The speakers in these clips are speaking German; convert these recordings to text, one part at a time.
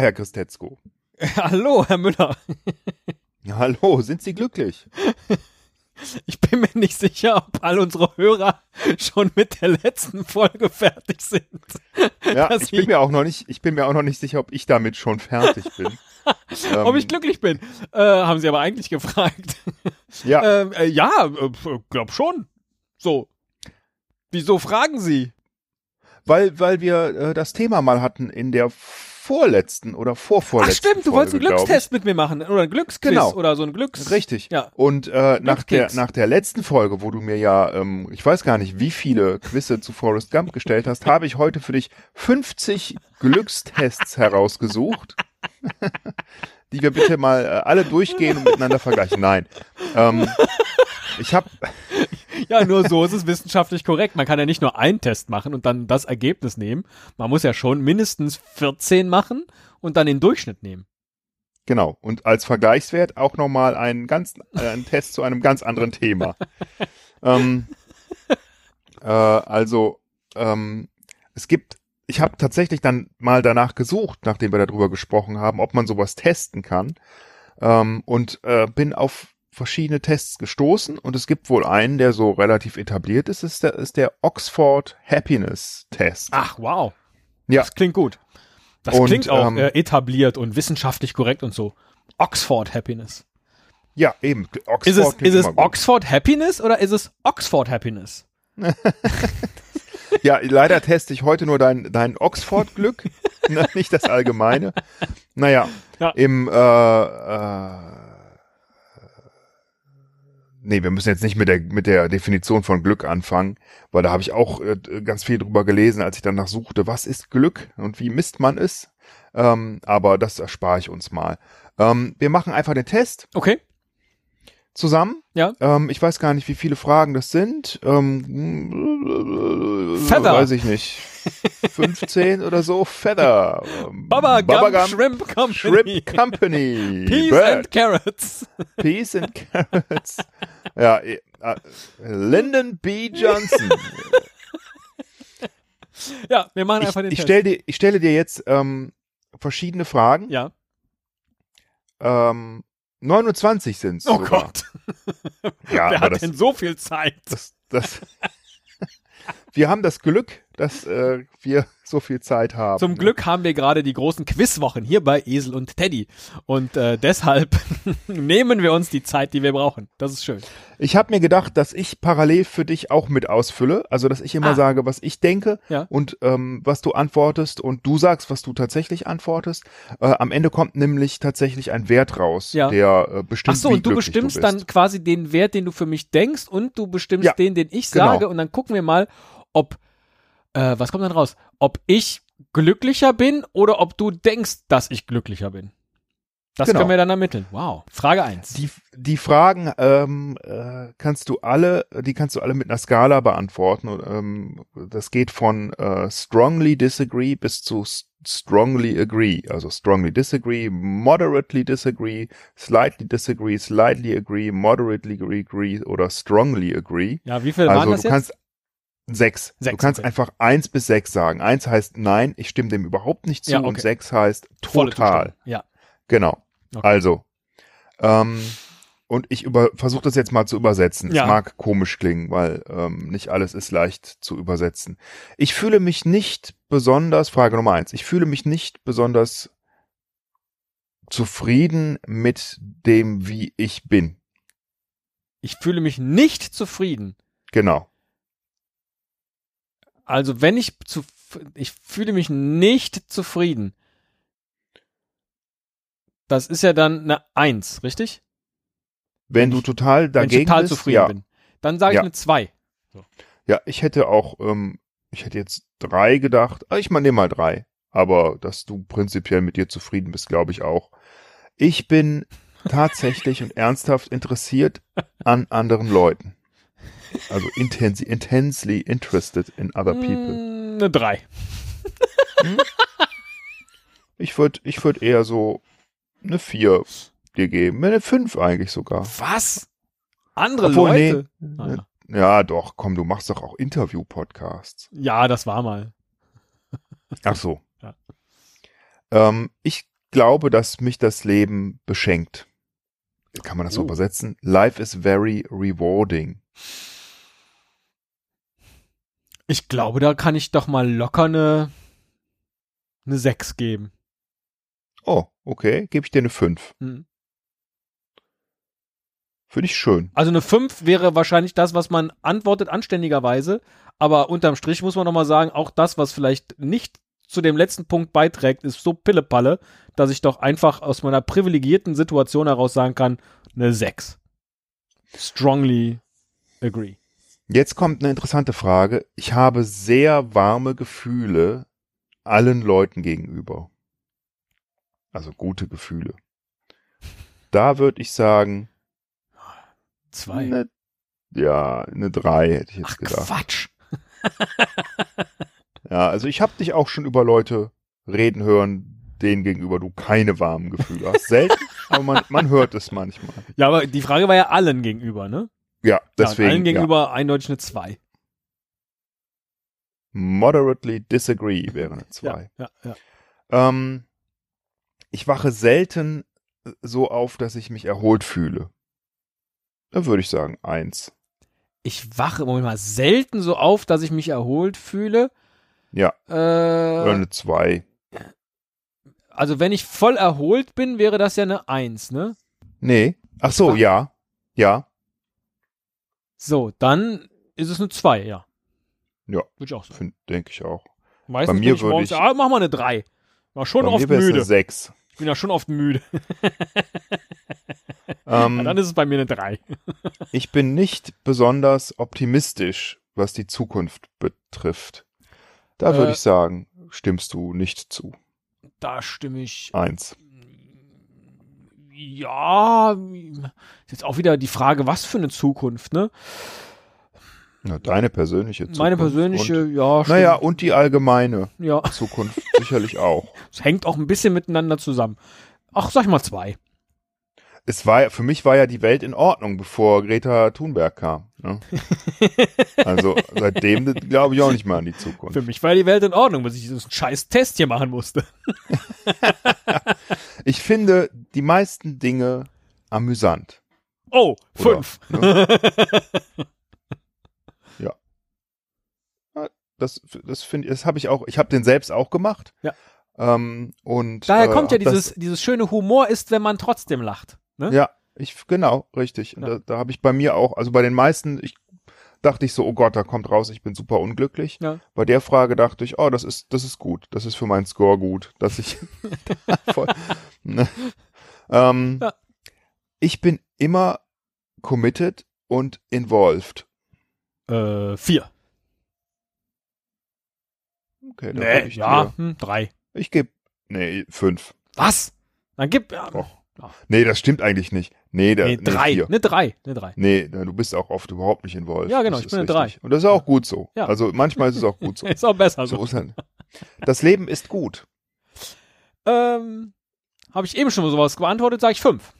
Herr Christetzko. Hallo, Herr Müller. Hallo, sind Sie glücklich? Ich bin mir nicht sicher, ob all unsere Hörer schon mit der letzten Folge fertig sind. Ja, ich bin mir auch noch nicht, ich bin mir auch noch nicht sicher, ob ich damit schon fertig bin. ob Ähm, ich glücklich bin. Äh, haben Sie aber eigentlich gefragt. Ja, Ähm, äh, ja, äh, glaub schon. So. Wieso fragen Sie? weil, weil wir äh, das Thema mal hatten in der vorletzten oder Ach vorvorletzten stimmt, du wolltest einen. Glückstest mit mir machen oder ein Glücksquiz Genau. oder so ein Glücks... Richtig. Ja. Und äh, nach, der, nach der letzten Folge, wo du mir ja, ähm, ich weiß gar nicht, wie viele Quizze zu Forrest Gump gestellt hast, habe ich heute für dich 50 Glückstests herausgesucht, die wir bitte mal äh, alle durchgehen und miteinander vergleichen. Nein. Ähm, ich habe Ja, nur so ist es wissenschaftlich korrekt. Man kann ja nicht nur einen Test machen und dann das Ergebnis nehmen. Man muss ja schon mindestens 14 machen und dann den Durchschnitt nehmen. Genau. Und als Vergleichswert auch nochmal einen ganz, äh, einen Test zu einem ganz anderen Thema. ähm, äh, also, ähm, es gibt, ich habe tatsächlich dann mal danach gesucht, nachdem wir darüber gesprochen haben, ob man sowas testen kann. Ähm, und äh, bin auf verschiedene Tests gestoßen und es gibt wohl einen, der so relativ etabliert ist, ist der, ist der Oxford Happiness Test. Ach, wow. Ja. Das klingt gut. Das Und, klingt auch ähm, äh, etabliert und wissenschaftlich korrekt und so. Oxford Happiness. Ja, eben. Oxford Ist es, ist es gut. Oxford Happiness oder ist es Oxford Happiness? Ja, leider teste ich heute nur dein, dein Oxford-Glück, nicht das allgemeine. Naja, Ja. im, äh, äh, nee, wir müssen jetzt nicht mit der, mit der Definition von Glück anfangen, weil da habe ich auch äh, ganz viel drüber gelesen, als ich danach suchte, was ist Glück und wie misst man es. Ähm, aber das erspare ich uns mal. Ähm, wir machen einfach den Test Okay. zusammen. Ja. Ähm, ich weiß gar nicht, wie viele Fragen das sind. Ähm, Feather. Weiß ich nicht. 15 oder so. Feather. Baba Gum Gum Shrimp Company. Shrimp Company. Peas Bird. and Carrots. Peas and Carrots. ja, äh, Lyndon B. Johnson. Ja, wir machen ich, einfach den ich, Test. stell dir, ich stelle dir jetzt ähm, verschiedene Fragen. ja. Ähm, 29 sind es Oh sogar. Gott. Ja, Wer hat das, denn so viel Zeit? das, das wir haben das Glück, dass äh, wir so viel Zeit haben. Zum ne? Glück haben wir gerade die großen Quizwochen hier bei Esel und Teddy. Und äh, deshalb nehmen wir uns die Zeit, die wir brauchen. Das ist schön. Ich habe mir gedacht, dass ich parallel für dich auch mit ausfülle. Also, dass ich immer Ah. sage, was ich denke Ja. und ähm, was du antwortest und du sagst, was du tatsächlich antwortest. Äh, am Ende kommt nämlich tatsächlich ein Wert raus, Ja. der äh, bestimmt, Ach so, und du bestimmst du dann quasi den Wert, den du für mich denkst und du bestimmst Ja, den, den ich genau. sage und dann gucken wir mal, ob, äh, was kommt dann raus? Ob ich glücklicher bin oder ob du denkst, dass ich glücklicher bin. Das Genau. können wir dann ermitteln. Wow. Frage 1. Die, die Fragen ähm, äh, kannst du alle, die kannst du alle mit einer Skala beantworten. Und, ähm, das geht von äh, strongly disagree bis zu strongly agree. Also strongly disagree, moderately disagree, slightly disagree, slightly agree, moderately agree oder strongly agree. Ja, wie viel waren Also das du jetzt? Sechs. Sechs, du kannst okay. einfach eins bis sechs sagen. Eins heißt nein, ich stimme dem überhaupt nicht zu Ja, und okay. sechs heißt total. Ja. Genau. Okay. Also, ähm, und ich versuche das jetzt mal zu übersetzen. Ja. Es mag komisch klingen, weil ähm, nicht alles ist leicht zu übersetzen. Ich fühle mich nicht besonders, Frage Nummer eins, ich fühle mich nicht besonders zufrieden mit dem, wie ich bin. Ich fühle mich nicht zufrieden. Genau. Also wenn ich zu, ich fühle mich nicht zufrieden. Das ist ja dann eine Eins, richtig? Wenn du ich- total Wenn dagegen ich total bist, zufrieden ja. bin. Dann sage ich Ja. eine Zwei. Ja, ich hätte auch, ähm, ich hätte jetzt drei gedacht. Ah, Ich mal nehme mal drei. Aber dass du prinzipiell mit dir zufrieden bist, glaube ich auch. Ich bin tatsächlich und ernsthaft interessiert an anderen Leuten. Also intensi intensely interested in other people. Eine Drei. Ich würde ich würd eher so eine vier dir geben. Eine fünf eigentlich sogar. Was? Andere Obwohl, Leute? nee. Ah, ja. Ja, doch, komm, du machst doch auch Interview-Podcasts. ja, das war mal. Ach so. Ja. Ähm, ich glaube, dass mich das Leben beschenkt. Kann man das so Oh. übersetzen? Life is very rewarding. Ich glaube, da kann ich doch mal locker eine, eine 6 geben. Oh, okay, gebe ich dir eine 5. Hm. Finde ich schön. Also eine 5 wäre wahrscheinlich das, was man antwortet anständigerweise, aber unterm Strich muss man nochmal sagen, auch das, was vielleicht nicht zu dem letzten Punkt beiträgt, ist so Pillepalle, dass ich doch einfach aus meiner privilegierten Situation heraus sagen kann, eine 6. Strongly agree. Jetzt kommt eine interessante Frage. Ich habe sehr warme Gefühle allen Leuten gegenüber. Also gute Gefühle. Da würde ich sagen, 2. eine, ja, eine 3 hätte ich jetzt Ach gedacht. Quatsch. Ja, also ich habe dich auch schon über Leute reden hören, denen gegenüber du keine warmen Gefühle hast. Selten, aber man, man hört es manchmal. Ja, aber die Frage war ja allen gegenüber, ne? Ja, Ja, deswegen allen ja, gegenüber eindeutig eine 2. moderately disagree wäre eine 2. Ja, ja, ja. Ähm, ich wache selten so auf, dass ich mich erholt fühle. Da würde ich sagen eins. Ich wache Moment mal selten so auf, dass ich mich erholt fühle. Ja, oder Äh, eine zwei. also wenn ich voll erholt bin, wäre das ja eine 1, ne? Nee. Ach so, ja. Ja. So, dann ist es eine 2, ja. Ja. Würde ich auch sagen. Denke ich auch. Meistens mir bin ich würde morgens, ich- ah, mach mal eine 3. War schon Bei oft mir es eine müde. sechs. Ich bin ja schon oft müde. Ähm, Dann ist es bei mir eine 3. ich bin nicht besonders optimistisch, was die Zukunft betrifft. Da würde Äh. ich sagen, stimmst du nicht zu. Da stimme ich. Eins. Ja, ist jetzt auch wieder die Frage, was für eine Zukunft, ne? Ja, deine persönliche Zukunft. Meine persönliche, Und, ja, stimmt. naja, und die allgemeine ja, Zukunft sicherlich auch. es hängt auch ein bisschen miteinander zusammen. Ach, sag ich mal zwei. Es war, für mich war ja die Welt in Ordnung, bevor Greta Thunberg kam. Ne? Also seitdem glaube ich auch nicht mehr an die Zukunft. Für mich war die Welt in Ordnung, bis ich diesen scheiß Test hier machen musste. Ich finde die meisten Dinge amüsant. Oh, Oder, fünf. Ne? ja. Das, das finde das habe ich auch, ich habe den selbst auch gemacht. Ja. Ähm, und Daher äh, kommt ja hab das- dieses, dieses schöne Humor ist, wenn man trotzdem lacht. Ne? Ja, ich, genau, richtig. Und Ja. Da, da habe ich bei mir auch, also bei den meisten, ich dachte ich so, oh Gott, da kommt raus, ich bin super unglücklich. Ja. Bei der Frage dachte ich, oh, das ist, das ist gut, das ist für meinen Score gut, dass ich voll, ne? ähm, Ja. Ich bin immer committed und involved. Äh, vier. Okay, da Nee, ich ja, hm, drei. ich gebe, nee, fünf. Was? Dann gib, ja, Och. Nee, das stimmt eigentlich nicht. Nee, da, nee, nee, drei. vier. Ne, drei. Ne, drei. Nee, du bist auch oft überhaupt nicht involved. Ja, genau, Das ich bin eine richtig. Und das ist auch gut so. Ja. Also manchmal ist es auch gut so. Ist auch besser so so. Das Leben ist gut. Ähm, habe ich eben schon mal sowas beantwortet, sage ich fünf.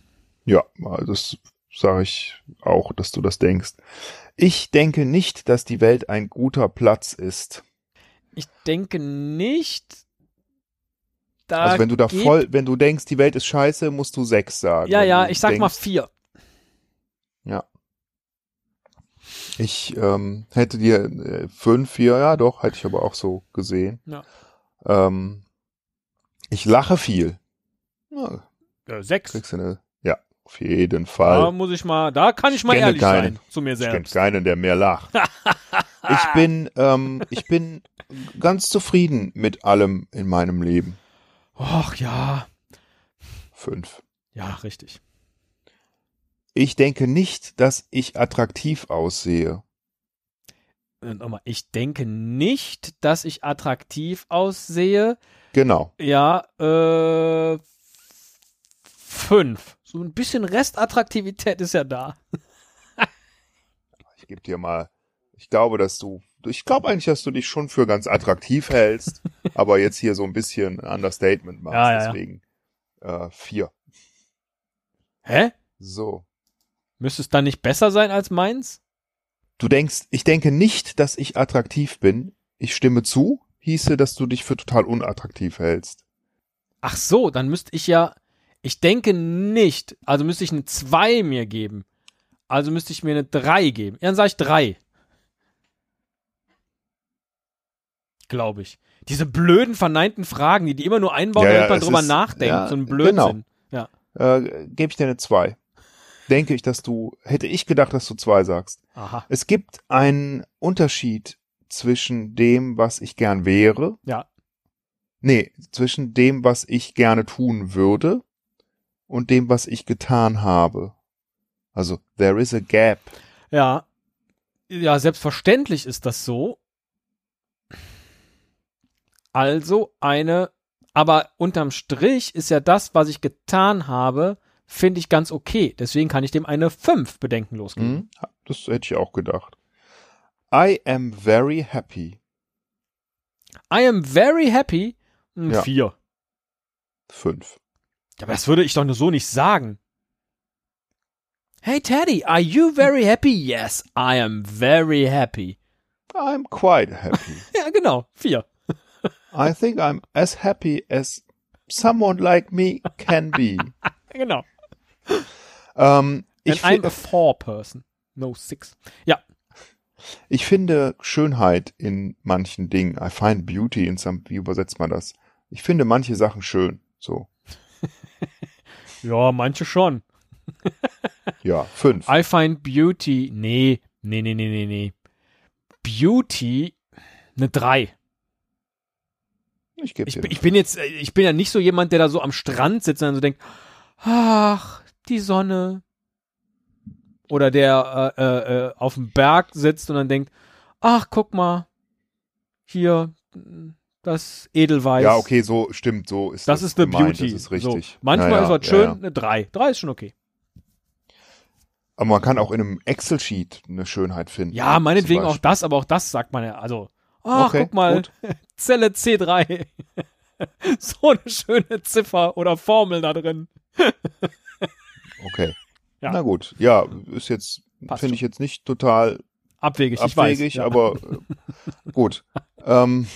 Ja, das sage ich auch, dass du das denkst. Ich denke nicht, dass die Welt ein guter Platz ist. Ich denke nicht. Da also wenn du da voll, wenn du denkst, die Welt ist scheiße, musst du sechs sagen. Ja, ja, ich sag mal denkst, vier. Ich ähm, hätte dir äh, fünf, vier, ja doch, hätte ich aber auch so gesehen. Ja. Ähm, ich lache viel. Ja, Äh, sechs. kriegst du eine, ja, auf jeden Fall. Da muss ich mal, da kann ich, Ich mal ehrlich keinen. sein zu mir Ich kenne selbst. keinen, der mehr lacht. ich bin, ähm, ich bin ganz zufrieden mit allem in meinem Leben. Och ja, Fünf. ja, richtig. Ich denke nicht, dass ich attraktiv aussehe. Äh, Nochmal, ich denke nicht, dass ich attraktiv aussehe. Genau. Ja, äh, fünf. So ein bisschen Restattraktivität ist ja da. Ich gebe dir mal, ich glaube, dass du, ich glaube eigentlich, dass du dich schon für ganz attraktiv hältst, aber jetzt hier so ein bisschen Understatement machst. Ja, ja, ja. deswegen äh, vier. Hä? So. Müsste es dann nicht besser sein als meins? Du denkst, ich denke nicht, dass ich attraktiv bin. Ich stimme zu, hieße, dass du dich für total unattraktiv hältst. Ach so, dann müsste ich ja, ich denke nicht, also müsste ich eine 2 mir geben. Also müsste ich mir eine 3 geben. Ja, dann sage ich 3. Glaube ich. Diese blöden, verneinten Fragen, die die immer nur einbauen, Ja, damit man drüber ist- nachdenkt. ja, so ein Blödsinn. Ja. Äh, Gebe ich dir eine 2. Denke ich, dass du, hätte ich gedacht, dass du 2 sagst. Aha. Es gibt einen Unterschied zwischen dem, was ich gern wäre. Ja. Nee, zwischen dem, was ich gerne tun würde und dem, was ich getan habe. Also, there is a gap. Ja. Ja, selbstverständlich ist das so. Also eine, aber unterm Strich ist ja das, was ich getan habe, finde ich ganz okay. Deswegen kann ich dem eine 5 bedenkenlos geben. Hm? Das hätte ich auch gedacht. I am very happy. I am very happy. Ein Ja. 4. Fünf. Ja, aber das würde ich doch nur so nicht sagen. Hey Teddy, are you very happy? Yes, I am very happy. I'm quite happy. Ja, genau. 4. I think I'm as happy as someone like me can be. Genau. Ähm, ich, And I'm a four person. No six. Ja, ich finde Schönheit in manchen Dingen. I find beauty in some, wie übersetzt man das? Ich finde manche Sachen schön. So. ja, manche schon. Ja, fünf. I find beauty. Nee, nee, nee, nee, nee, nee. Beauty eine 3. Ich Ich, ich bin jetzt, äh, ich bin ja nicht so jemand, der da so am Strand sitzt und dann so denkt, ach, die Sonne. Oder der äh, äh, äh, auf dem Berg sitzt und dann denkt, ach, guck mal, hier, das Edelweiß. ja, okay, so stimmt, so ist Das das ist the gemeint, beauty. Das ist richtig. So, manchmal Ja, ist was ja, schön, ja. eine 3. 3 ist schon okay. Aber man kann auch in einem Excel-Sheet eine Schönheit finden. Ja, meinetwegen auch das, aber auch das sagt man ja. Also, ach, Okay, guck mal, gut. Zelle C3. so eine schöne Ziffer oder Formel da drin. Okay. Ja. Na gut. Ja, ist jetzt, finde ich jetzt nicht total Abwegig, ich abwegig, weiß. Ja. aber äh, gut. Ähm,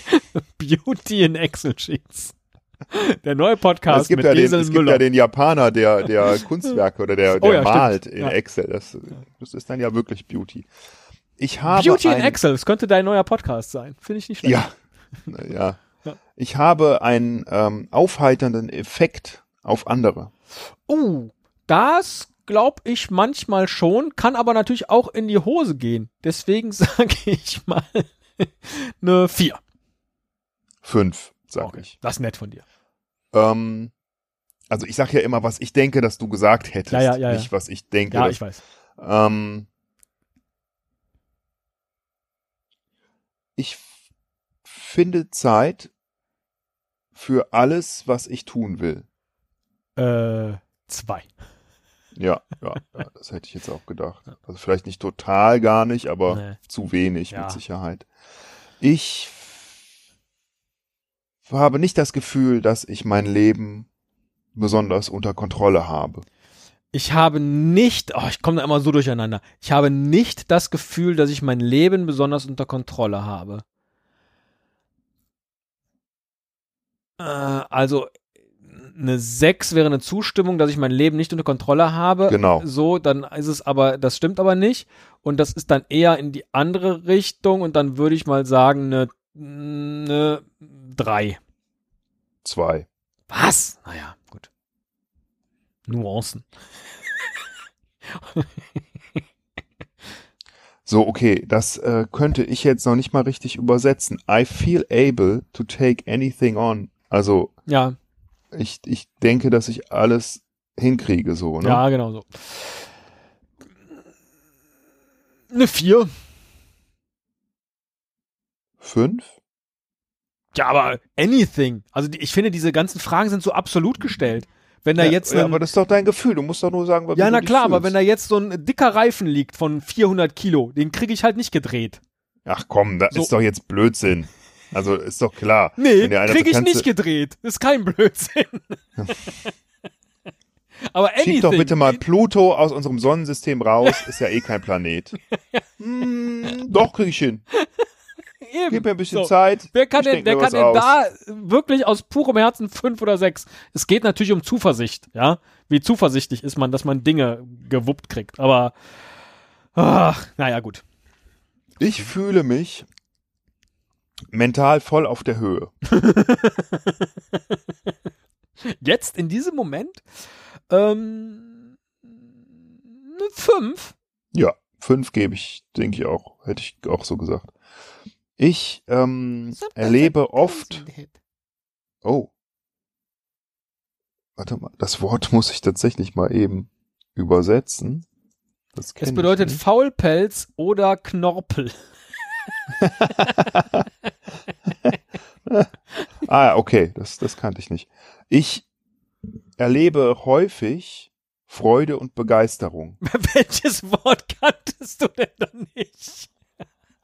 Beauty in Excel Sheets. Der neue Podcast es gibt, mit ja den, Liesel es gibt Müller. ja den Japaner, der, der Kunstwerke oder der, der Oh ja, stimmt. malt in Ja. Excel. Das, das ist dann ja wirklich Beauty. Ich habe Beauty in Excel, das könnte dein neuer Podcast sein. Finde ich nicht schlecht. Ja, ja. Ja. Ich habe einen ähm, aufheiternden Effekt auf andere. Uh, das glaube ich manchmal schon, kann aber natürlich auch in die Hose gehen. Deswegen sage ich mal eine 4. Fünf, sag ich. Das ist nett von dir. Ähm, also ich sage ja immer, was ich denke, dass du gesagt hättest, Ja, ja, ja, ja. nicht was ich denke. Ja, dass, ich weiß. ähm, ich finde Zeit für alles, was ich tun will. Äh, 2. Ja, ja, das hätte ich jetzt auch gedacht. Also vielleicht nicht total gar nicht, aber Nee. zu wenig Ja. mit Sicherheit. Ich habe nicht das Gefühl, dass ich mein Leben besonders unter Kontrolle habe. Ich habe nicht, oh, ich komme da immer so durcheinander. Ich habe nicht das Gefühl, dass ich mein Leben besonders unter Kontrolle habe. Äh, also eine 6 wäre eine Zustimmung, dass ich mein Leben nicht unter Kontrolle habe. Genau. So, dann ist es aber, das stimmt aber nicht. Und das ist dann eher in die andere Richtung und dann würde ich mal sagen, eine, eine 3. Zwei. Was? Naja. Nuancen. So, okay, das äh, könnte ich jetzt noch nicht mal richtig übersetzen. I feel able to take anything on. Also Ja, ich, ich denke, dass ich alles hinkriege, so, ne? Ja, genau so. Eine 4. Fünf? Ja, aber anything. Also ich finde, diese ganzen Fragen sind so absolut gestellt. Wenn da ja, jetzt ja, aber das ist doch dein Gefühl. Du musst doch nur sagen, wie ja, na klar, aber wenn da jetzt so ein dicker Reifen liegt von 400 Kilo, den kriege ich halt nicht gedreht. Ach komm, das So. ist doch jetzt Blödsinn. Also ist doch klar. Nee, kriege ich nicht gedreht. Ist kein Blödsinn. aber anything. Schieb doch bitte mal Pluto aus unserem Sonnensystem raus. Ist ja eh kein Planet. hm, doch, krieg ich hin. Eben. Gib mir ein bisschen So. Zeit. Wer kann Ich denn, wer kann denn aus. da wirklich aus purem Herzen fünf oder sechs? Es geht natürlich um Zuversicht, ja. Wie zuversichtlich ist man, dass man Dinge gewuppt kriegt. Aber, ach, naja, gut. Ich fühle mich mental voll auf der Höhe. Jetzt in diesem Moment, ähm, fünf. Ja, fünf gebe ich, denke ich auch. Hätte ich auch so gesagt. Ich ähm, erlebe oft. Oh. Warte mal, das Wort muss ich tatsächlich mal eben übersetzen. Das, Es bedeutet. Faulpelz oder Knorpel. Ah, okay, das, das kannte ich nicht. Ich erlebe häufig Freude und Begeisterung. Welches Wort kanntest du denn noch nicht?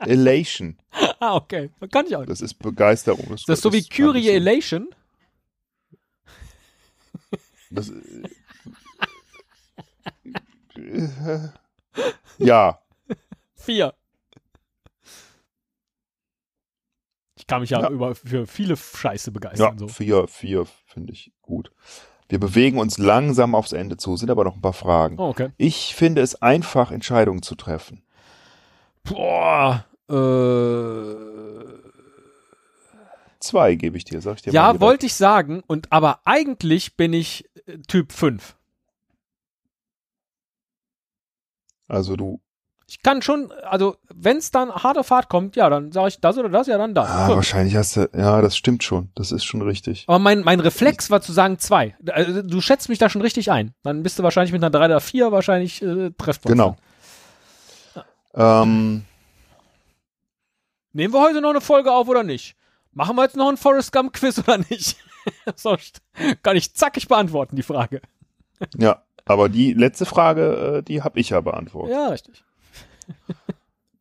Elation, Ah, okay. Kann ich auch das ist Begeisterung. Ist das so wie Kyrie Elation? Das, äh, ja, Vier. Ich kann mich ja, Ja. über für viele Scheiße begeistern. ja, so. vier, vier finde ich gut. Wir bewegen uns langsam aufs Ende zu, sind aber noch ein paar Fragen. Oh, okay. Ich finde es einfach, Entscheidungen zu treffen. Boah. Äh, Zwei gebe ich dir, sag ich dir mal ja, wollte ich sagen. Und aber eigentlich bin ich äh, Typ 5. Also du, Ich kann schon, also wenn es dann hart auf hart kommt, ja, dann sage ich das oder das, ja, dann das. ah, wahrscheinlich hast du, ja, das stimmt schon, das ist schon richtig. Aber mein, mein Reflex war zu sagen zwei. Also, Du schätzt mich da schon richtig ein. Dann bist du wahrscheinlich mit einer 3 oder 4 wahrscheinlich äh, treffbar. Genau. Ähm, Nehmen wir heute noch eine Folge auf oder nicht? Machen wir jetzt noch ein Forrest Gump Quiz oder nicht? Sonst kann ich zackig beantworten, die Frage. ja, aber die letzte Frage, äh, die habe ich ja beantwortet. Ja, richtig.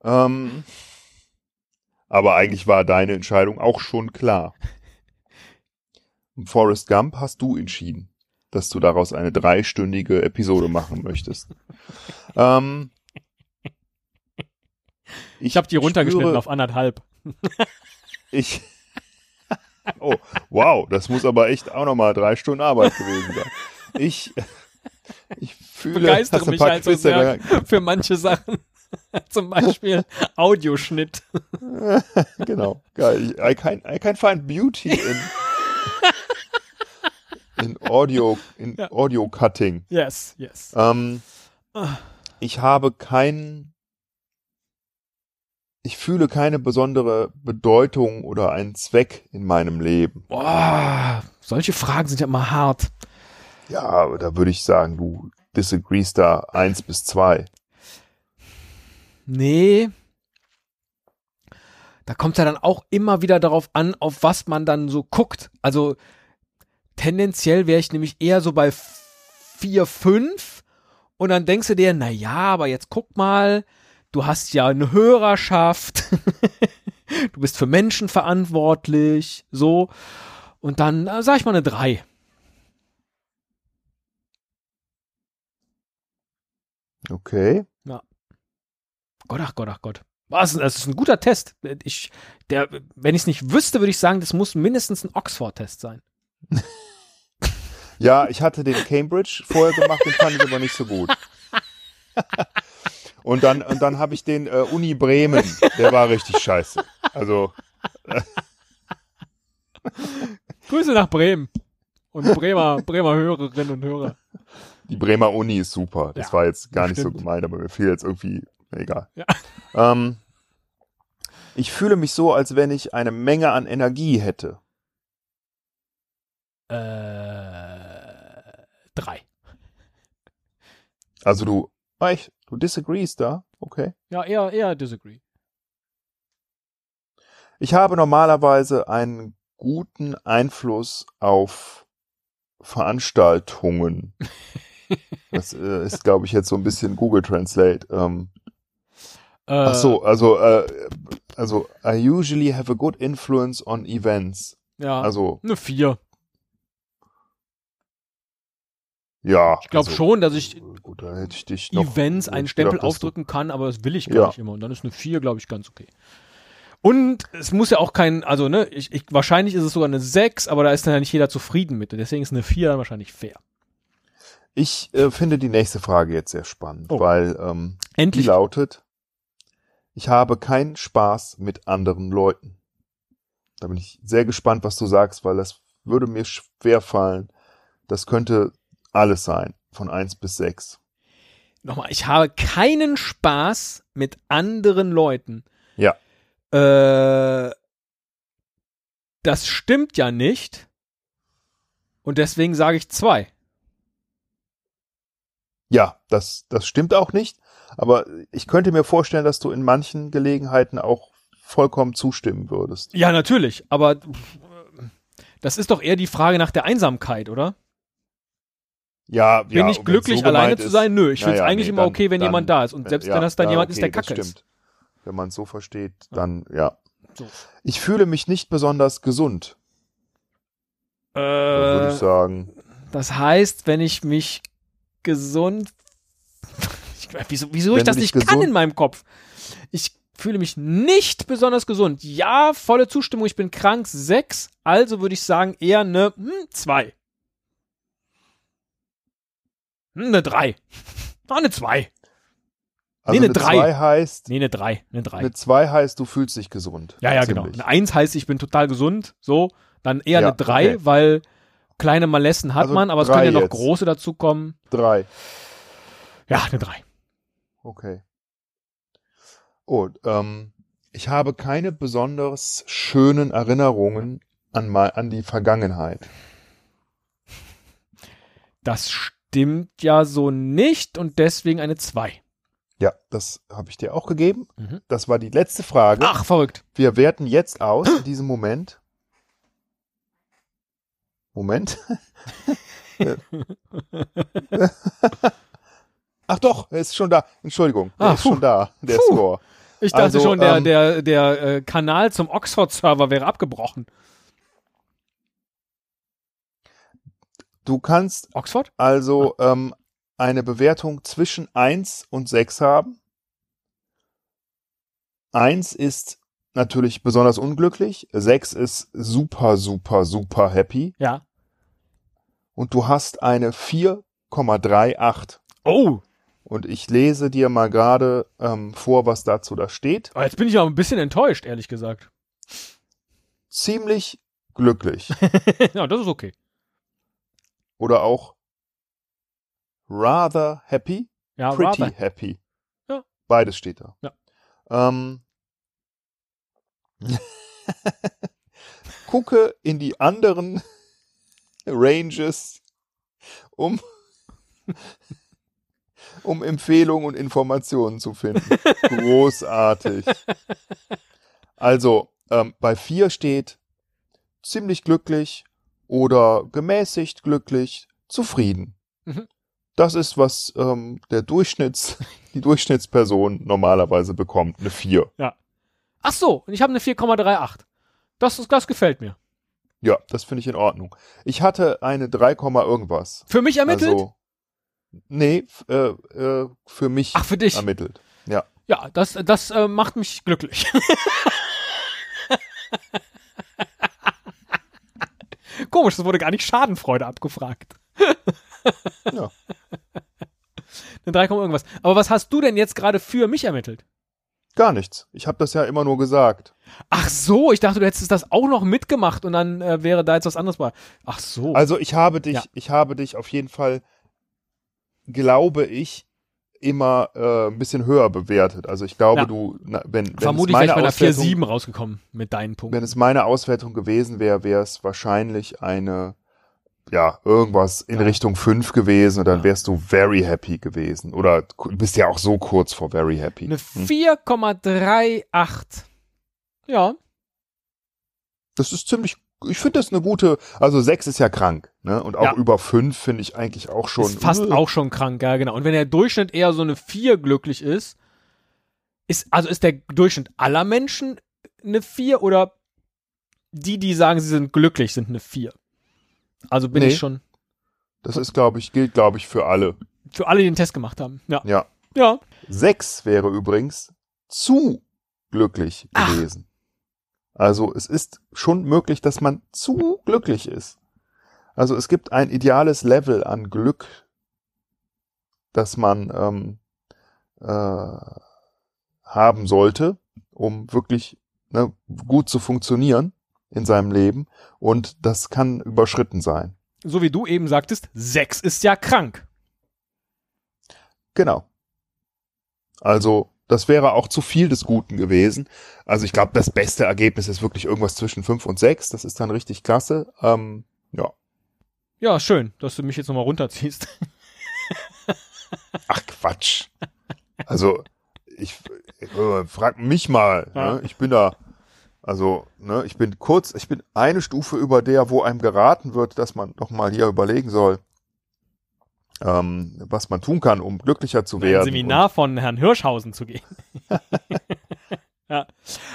Ähm, aber eigentlich war deine Entscheidung auch schon klar. Forrest Gump hast du entschieden, dass du daraus eine dreistündige Episode machen möchtest. ähm, Ich habe die runtergeschnitten spüre- auf anderthalb. Ich. Oh, wow, das muss aber echt auch nochmal drei Stunden Arbeit gewesen sein. Ich, ich fühle, Begeistere ein mich paar also sehr da- für manche Sachen. Zum Beispiel Audioschnitt. genau, geil. I, can, I can find beauty in, in Audio, in Ja. Audio Cutting. Yes, yes. Ähm, Ah. ich habe keinen, ich fühle keine besondere Bedeutung oder einen Zweck in meinem Leben. Boah, solche Fragen sind ja immer hart. Ja, aber da würde ich sagen, du disagreest da eins bis zwei. Nee. Da kommt ja dann auch immer wieder darauf an, auf was man dann so guckt. Also tendenziell wäre ich nämlich eher so bei 4, 5 und dann denkst du dir, na ja, aber jetzt guck mal, du hast ja eine Hörerschaft. du bist für Menschen verantwortlich, so. Und dann äh, sag ich mal eine 3. Okay. Gott, ach Gott, ach Gott. Was? Das ist ein guter Test. Ich, der, wenn ich es nicht wüsste, würde ich sagen, das muss mindestens ein Oxford-Test sein. Ja, ich hatte den Cambridge vorher gemacht, den fand ich aber nicht so gut. Und dann, und dann habe ich den äh, Uni Bremen, der war richtig scheiße. Also, Grüße nach Bremen. Und Bremer, Bremer Hörerinnen und Hörer. die Bremer Uni ist super. Das Ja, war jetzt gar nicht so stimmt. gemeint, aber mir fiel jetzt irgendwie, egal. Ja. Ähm, ich fühle mich so, als wenn ich eine Menge an Energie hätte. Äh, drei. Also du, ah, ich, du disagreest da? Okay. Ja, eher, eher disagree. Ich habe normalerweise einen guten Einfluss auf Veranstaltungen. Das äh, ist, glaube ich, jetzt so ein bisschen Google Translate. Ähm, Äh, ach so, also, äh, also, I usually have a good influence on events. Ja, Also, eine vier. Ja. Ich glaube also, schon, dass ich Gut, da hätte ich noch. Events einen Stempel gedacht, aufdrücken kann, aber das will ich gar Ja. nicht immer. Und dann ist eine vier, glaube ich, ganz okay. Und es muss ja auch kein, also ne, ich, ich, wahrscheinlich ist es sogar eine 6, aber da ist dann ja nicht jeder zufrieden mit. Deswegen ist eine 4 wahrscheinlich fair. Ich äh, finde die nächste Frage jetzt sehr spannend, Oh. weil ähm, die Endlich. lautet, ich habe keinen Spaß mit anderen Leuten. Da bin ich sehr gespannt, was du sagst, weil das würde mir schwer fallen. Das könnte alles sein, von eins bis sechs. Nochmal, ich habe keinen Spaß mit anderen Leuten. Ja. Äh, das stimmt ja nicht. Und deswegen sage ich zwei. Ja, das, das stimmt auch nicht, aber ich könnte mir vorstellen, dass du in manchen Gelegenheiten auch vollkommen zustimmen würdest. Ja, natürlich, aber das ist doch eher die Frage nach der Einsamkeit, oder? Ja, Bin ja, ich glücklich, so alleine zu ist- sein? Nö, ich finde es Naja, eigentlich nee, immer dann- okay, wenn dann- jemand da ist. Und selbst ja, wenn das dann ja, jemand ist, okay, der kacke ist. stimmt. Wenn man es so versteht, dann ja. So. Ich fühle mich nicht besonders gesund, Äh, würde ich sagen. Das heißt, wenn ich mich gesund. Ich, wieso wieso ich das nicht kann in meinem Kopf? Ich fühle mich nicht besonders gesund. Ja, volle Zustimmung, ich bin krank. Sechs. Also würde ich sagen, eher eine hm, zwei. Hm, eine drei. Ah, eine zwei. Also eine eine drei. 2 heißt, Nee, eine drei. Eine drei. eine 2 heißt, du fühlst dich gesund. ja, ja, genau. Ziemlich. Eine eins heißt, ich bin total gesund. So. Dann eher Ja, eine drei, okay. weil kleine Malessen hat Also man, aber es können ja noch jetzt. große dazukommen. Drei. Ja, eine drei. Okay. Oh, ähm, ich habe keine besonders schönen Erinnerungen an, mal, an die Vergangenheit. Das stimmt ja so nicht und deswegen eine 2. Ja, das habe ich dir auch gegeben. Mhm. Das war die letzte Frage. Ach, verrückt. Wir werten jetzt aus in diesem Moment. Moment. Ach doch, er ist schon da. Entschuldigung, er Ah, ist puh. schon da, der Puh. Score. Ich dachte Also, schon, der, ähm, der, der äh, Kanal zum Oxford-Server wäre abgebrochen. Du kannst Oxford? also ähm, eine Bewertung zwischen 1 und 6 haben. 1 ist natürlich besonders unglücklich, 6 ist super, super, super happy Ja. und du hast eine 4,38. Oh, Und ich lese dir mal gerade ähm, vor, was dazu da steht. aber jetzt bin ich aber ein bisschen enttäuscht, ehrlich gesagt. Ziemlich glücklich. ja, das ist okay. Oder auch rather happy, Ja, pretty rather. happy. Ja. Beides steht da. Ja. Ähm, gucke in die anderen Ranges, um, um Empfehlungen und Informationen zu finden. Großartig. Also, ähm, bei vier steht ziemlich glücklich oder gemäßigt glücklich, zufrieden. Mhm. Das ist, was ähm, der Durchschnitts, die Durchschnittsperson normalerweise bekommt, eine 4. Ach so, und ich habe eine 4,38. Das, das gefällt mir. Ja, das finde ich in Ordnung. Ich hatte eine 3, Komma irgendwas. Für mich ermittelt? Also, nee, äh, äh, für mich Ach, für dich. ermittelt. Ja. Ja, das, das äh, macht mich glücklich. Komisch, das wurde gar nicht Schadenfreude abgefragt. Ja. Eine 3, irgendwas. Aber was hast du denn jetzt gerade für mich ermittelt? Gar nichts. Ich habe das ja immer nur gesagt. Ach so, ich dachte, du hättest das auch noch mitgemacht und dann äh, wäre da jetzt was anderes bei. Ach so. Also ich habe dich, Ja. ich habe dich auf jeden Fall, glaube ich, immer äh, ein bisschen höher bewertet. Also ich glaube, Ja. du, na, wenn, wenn Vermutlich es meine bei einer Auswertung, 4,7 rausgekommen mit deinen Punkten. wenn es meine Auswertung gewesen wäre, wäre es wahrscheinlich eine, ja, irgendwas in Ja. Richtung 5 gewesen und dann wärst du very happy gewesen. Oder bist ja auch so kurz vor very happy. Eine Hm? 4,38. Ja, Das ist ziemlich, ich finde das eine gute, also 6 ist ja krank, ne? Und auch Ja. über 5 finde ich eigentlich auch schon. ist fast äh, auch schon krank, ja, genau. Und wenn der Durchschnitt eher so eine 4 glücklich ist, ist, also ist der Durchschnitt aller Menschen eine 4 oder die, die sagen, sie sind glücklich, sind eine 4? Also bin Nee. ich schon Das ist, glaube ich, gilt, glaube ich, für alle. für alle, die den Test gemacht haben. Ja. Ja. Ja. 6 wäre übrigens zu glücklich Ach. gewesen. Also es ist schon möglich, dass man zu glücklich ist. Also es gibt ein ideales Level an Glück, das man ähm, äh, haben sollte, um wirklich ne, gut zu funktionieren in seinem Leben. Und das kann überschritten sein. So wie du eben sagtest, Sex ist ja krank. Genau. Also das wäre auch zu viel des Guten gewesen. Also ich glaube, das beste Ergebnis ist wirklich irgendwas zwischen fünf und sechs. Das ist dann richtig klasse. Ähm, ja. Ja, schön, dass du mich jetzt nochmal runterziehst. Ach Quatsch. Also ich, ich äh, frag mich mal. Ja. Ne? Ich bin da. Also, ne, ich bin kurz, ich bin eine Stufe über der, wo einem geraten wird, dass man noch mal hier überlegen soll, ähm, was man tun kann, um glücklicher zu werden. Ein Seminar von Herrn Hirschhausen zu gehen. ja.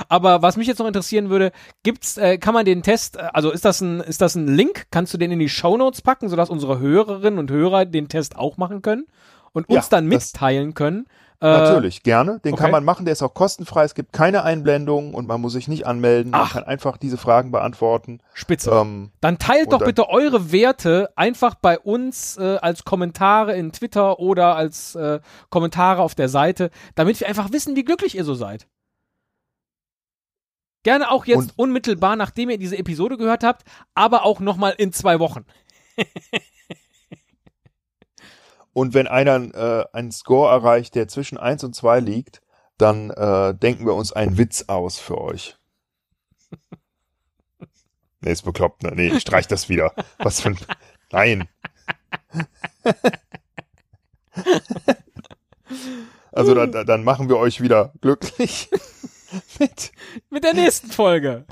Aber was mich jetzt noch interessieren würde, gibt's, äh, kann man den Test, äh, also ist das ein, ist das ein Link? Kannst du den in die Show Notes packen, sodass unsere Hörerinnen und Hörer den Test auch machen können und uns ja, dann mitteilen können? Natürlich, gerne. Den okay. kann man machen, der ist auch kostenfrei. Es gibt keine Einblendungen und man muss sich nicht anmelden. Ach. Man kann einfach diese Fragen beantworten. Spitze. Ähm, dann teilt doch dann bitte eure Werte einfach bei uns äh, als Kommentare in Twitter oder als äh, Kommentare auf der Seite, damit wir einfach wissen, wie glücklich ihr so seid. Gerne auch jetzt und unmittelbar, nachdem ihr diese Episode gehört habt, aber auch nochmal in zwei Wochen. Und wenn einer äh, einen Score erreicht, der zwischen eins und zwei liegt, dann äh, denken wir uns einen Witz aus für euch. nee, ist bekloppt, ne? Nee, streich das wieder. Was für ein. Nein. also dann, dann machen wir euch wieder glücklich mit, mit der nächsten Folge.